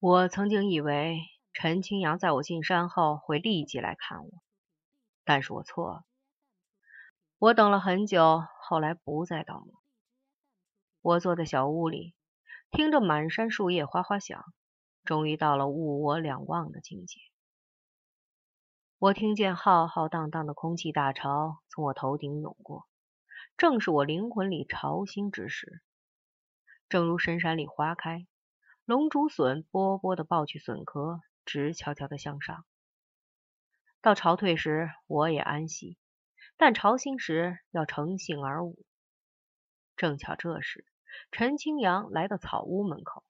我曾经以为陈清扬在我进山后会立即来看我，但是我错了。我等了很久，后来不再等了。我坐在小屋里，听着满山树叶哗哗响，终于到了物我两忘的境界。我听见浩浩荡荡的空气大潮从我头顶涌过，正是我灵魂里潮兴之时。正如深山里花开。龙竹笋波波的爆去笋壳，直悄悄的向上。到潮退时，我也安息；但潮兴时，要乘兴而舞。正巧这时，陈清扬来到草屋门口，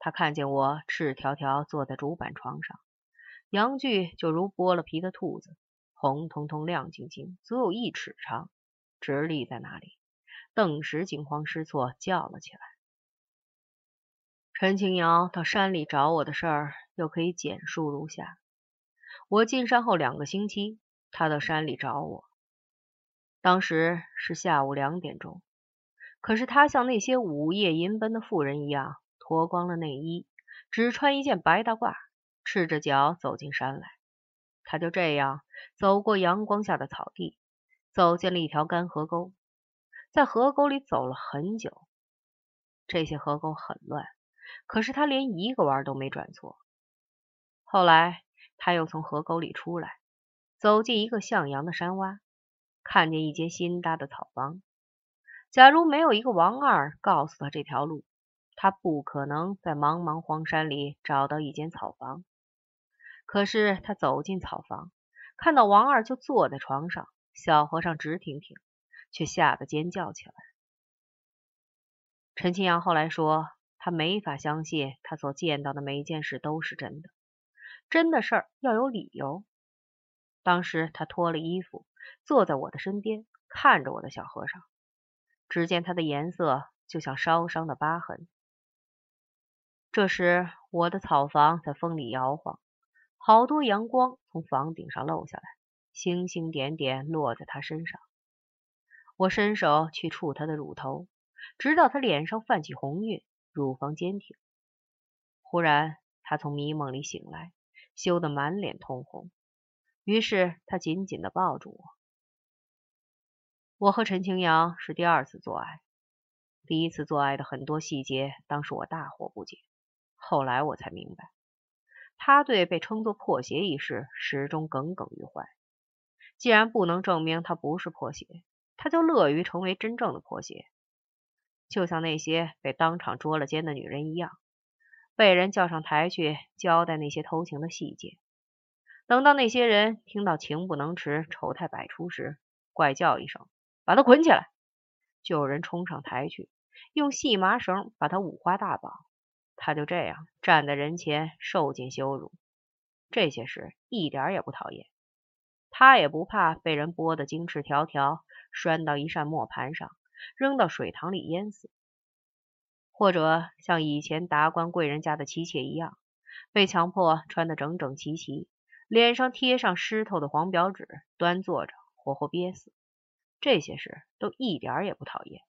他看见我赤条条坐在竹板床上，阳具就如剥了皮的兔子，红彤彤、亮晶晶，足有一尺长，直立在那里，顿时惊慌失措，叫了起来。陈清瑶到山里找我的事儿，又可以简述如下：我进山后两个星期，他到山里找我。当时是下午两点钟，可是他像那些午夜吟奔的妇人一样，脱光了内衣，只穿一件白大褂，赤着脚走进山来。他就这样走过阳光下的草地，走进了一条干河沟，在河沟里走了很久。这些河沟很乱。可是他连一个弯都没转错。后来他又从河沟里出来，走进一个向阳的山洼，看见一间新搭的草房。假如没有一个王二告诉他这条路，他不可能在茫茫荒山里找到一间草房。可是他走进草房，看到王二就坐在床上，小和尚直挺挺，却吓得尖叫起来。陈清阳后来说。他没法相信，他所见到的每一件事都是真的。真的事儿要有理由。当时他脱了衣服，坐在我的身边，看着我的小和尚。只见他的颜色就像烧伤的疤痕。这时，我的草房在风里摇晃，好多阳光从房顶上漏下来，星星点点落在他身上。我伸手去触他的乳头，直到他脸上泛起红晕。乳房坚挺。忽然，他从迷梦里醒来，羞得满脸通红。于是，他紧紧的抱住我。我和陈清扬是第二次做爱，第一次做爱的很多细节，当时我大惑不解。后来我才明白，他对被称作破鞋一事始终耿耿于怀。既然不能证明他不是破鞋，他就乐于成为真正的破鞋。就像那些被当场捉了奸的女人一样，被人叫上台去交代那些偷情的细节。等到那些人听到情不能持、丑态百出时，怪叫一声，把他捆起来，就有人冲上台去，用细麻绳把他五花大绑。他就这样站在人前受尽羞辱。这些事一点也不讨厌，他也不怕被人剥得金翅条条，拴到一扇磨盘上。扔到水塘里淹死，或者像以前达官贵人家的妻妾一样，被强迫穿得整整齐齐，脸上贴上湿透的黄表纸，端坐着活活憋死。这些事都一点也不讨厌，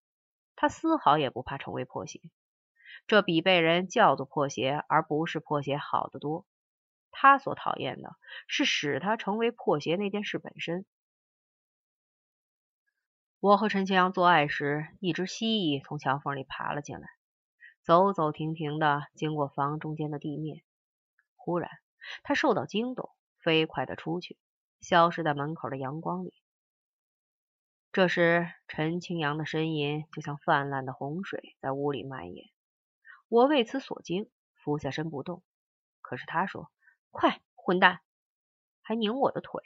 他丝毫也不怕成为破鞋，这比被人叫做破鞋而不是破鞋好得多。他所讨厌的是使他成为破鞋那件事本身。我和陈清阳做爱时，一只蜥蜴从墙缝里爬了进来，走走停停的经过房中间的地面。忽然，他受到惊动，飞快的出去，消失在门口的阳光里。这时，陈清扬的呻吟就像泛滥的洪水在屋里蔓延。我为此所惊，俯下身不动。可是他说：“快，混蛋！”还拧我的腿。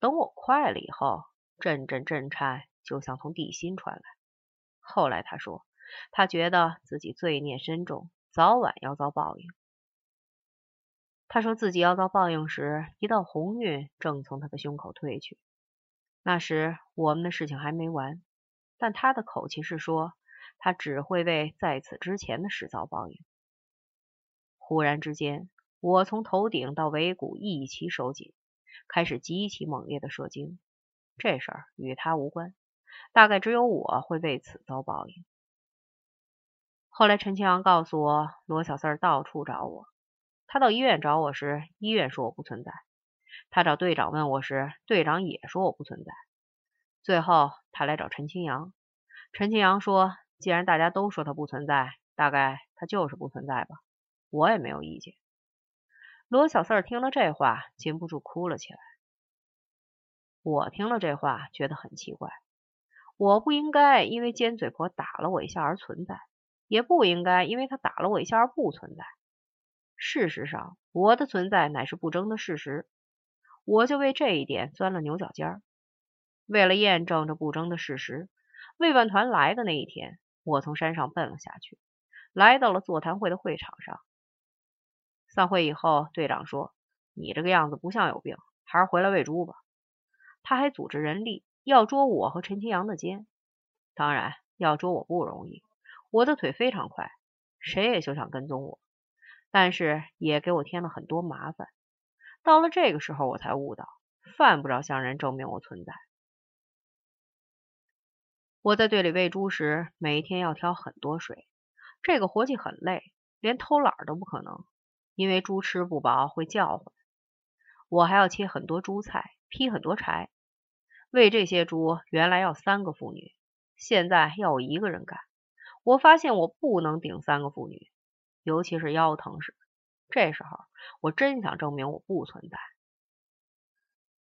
等我快了以后，阵阵震颤。就像从地心传来。后来他说，他觉得自己罪孽深重，早晚要遭报应。他说自己要遭报应时，一道红晕正从他的胸口退去。那时我们的事情还没完，但他的口气是说，他只会为在此之前的事遭报应。忽然之间，我从头顶到尾骨一齐收紧，开始极其猛烈的射精。这事儿与他无关。大概只有我会为此遭报应。后来陈清阳告诉我，罗小四到处找我。他到医院找我时，医院说我不存在；他找队长问我时，队长也说我不存在。最后他来找陈清阳，陈清阳说：“既然大家都说他不存在，大概他就是不存在吧。”我也没有意见。罗小四听了这话，禁不住哭了起来。我听了这话，觉得很奇怪。我不应该因为尖嘴婆打了我一下而存在，也不应该因为她打了我一下而不存在。事实上，我的存在乃是不争的事实。我就为这一点钻了牛角尖儿。为了验证这不争的事实，慰问团来的那一天，我从山上奔了下去，来到了座谈会的会场上。散会以后，队长说：“你这个样子不像有病，还是回来喂猪吧。”他还组织人力要捉我和陈清阳的奸，当然要捉我不容易，我的腿非常快，谁也休想跟踪我。但是也给我添了很多麻烦。到了这个时候，我才悟到，犯不着向人证明我存在。我在队里喂猪时，每天要挑很多水，这个活计很累，连偷懒都不可能，因为猪吃不饱会叫唤。我还要切很多猪菜。劈很多柴，喂这些猪原来要三个妇女，现在要我一个人干。我发现我不能顶三个妇女，尤其是腰疼时。这时候我真想证明我不存在。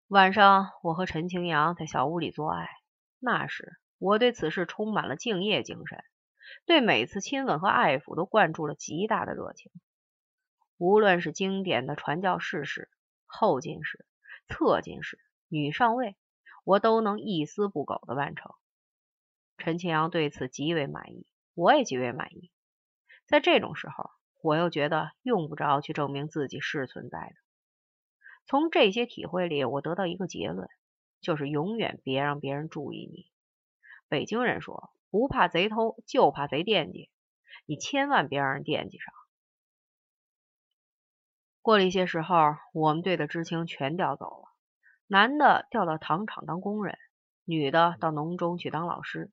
晚上，我和陈清扬在小屋里做爱，那时我对此事充满了敬业精神，对每次亲吻和爱抚都灌注了极大的热情。无论是经典的传教士式、后进式。侧进式、女上尉，我都能一丝不苟的完成。陈庆阳对此极为满意，我也极为满意。在这种时候，我又觉得用不着去证明自己是存在的。从这些体会里，我得到一个结论，就是永远别让别人注意你。北京人说，不怕贼偷，就怕贼惦记。你千万别让人惦记上。过了一些时候，我们队的知青全调走了，男的调到糖厂当工人，女的到农中去当老师，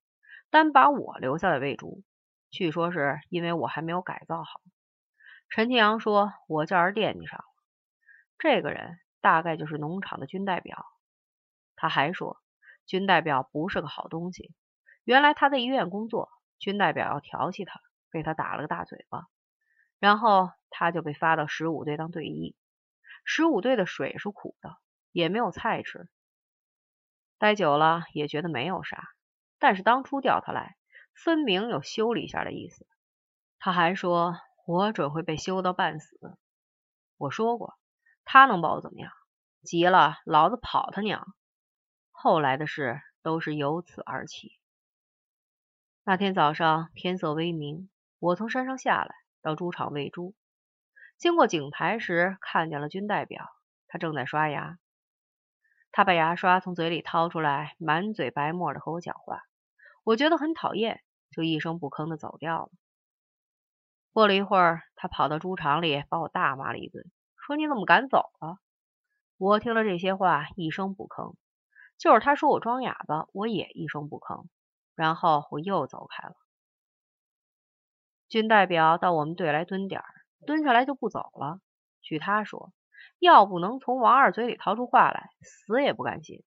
单把我留下来喂猪。据说是因为我还没有改造好。陈庆阳说我叫人惦记上了，这个人大概就是农场的军代表。他还说军代表不是个好东西，原来他在医院工作，军代表要调戏他，被他打了个大嘴巴。然后他就被发到十五队当队医。十五队的水是苦的，也没有菜吃。待久了也觉得没有啥，但是当初调他来，分明有修理一下的意思。他还说我准会被修到半死。我说过，他能把我怎么样？急了，老子跑他娘！后来的事都是由此而起。那天早上天色微明，我从山上下来。到猪场喂猪，经过井台时，看见了军代表，他正在刷牙。他把牙刷从嘴里掏出来，满嘴白沫的和我讲话，我觉得很讨厌，就一声不吭的走掉了。过了一会儿，他跑到猪场里，把我大骂了一顿，说：“你怎么敢走了？”我听了这些话，一声不吭。就是他说我装哑巴，我也一声不吭。然后我又走开了。军代表到我们队来蹲点儿，蹲下来就不走了。据他说，要不能从王二嘴里掏出话来，死也不甘心。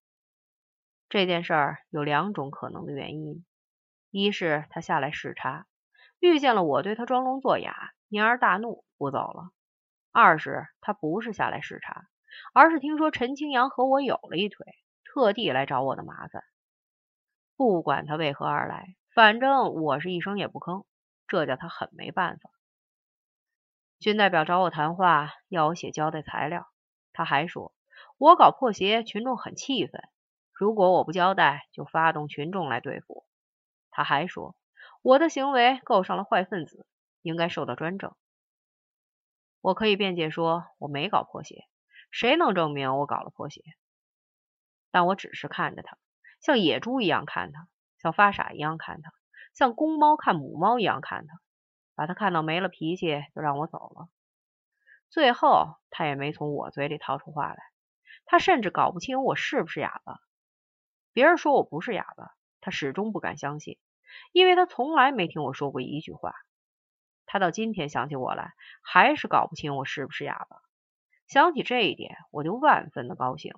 这件事儿有两种可能的原因：一是他下来视察，遇见了我对他装聋作哑，因而大怒不走了；二是他不是下来视察，而是听说陈清阳和我有了一腿，特地来找我的麻烦。不管他为何而来，反正我是一声也不吭。这叫他很没办法。军代表找我谈话，要我写交代材料。他还说我搞破鞋，群众很气愤，如果我不交代，就发动群众来对付我。他还说我的行为构上了坏分子，应该受到专政。我可以辩解说我没搞破鞋，谁能证明我搞了破鞋？但我只是看着他，像野猪一样看他，像发傻一样看他。像公猫看母猫一样看他，把他看到没了脾气，就让我走了。最后他也没从我嘴里掏出话来，他甚至搞不清我是不是哑巴。别人说我不是哑巴，他始终不敢相信，因为他从来没听我说过一句话。他到今天想起我来，还是搞不清我是不是哑巴。想起这一点，我就万分的高兴。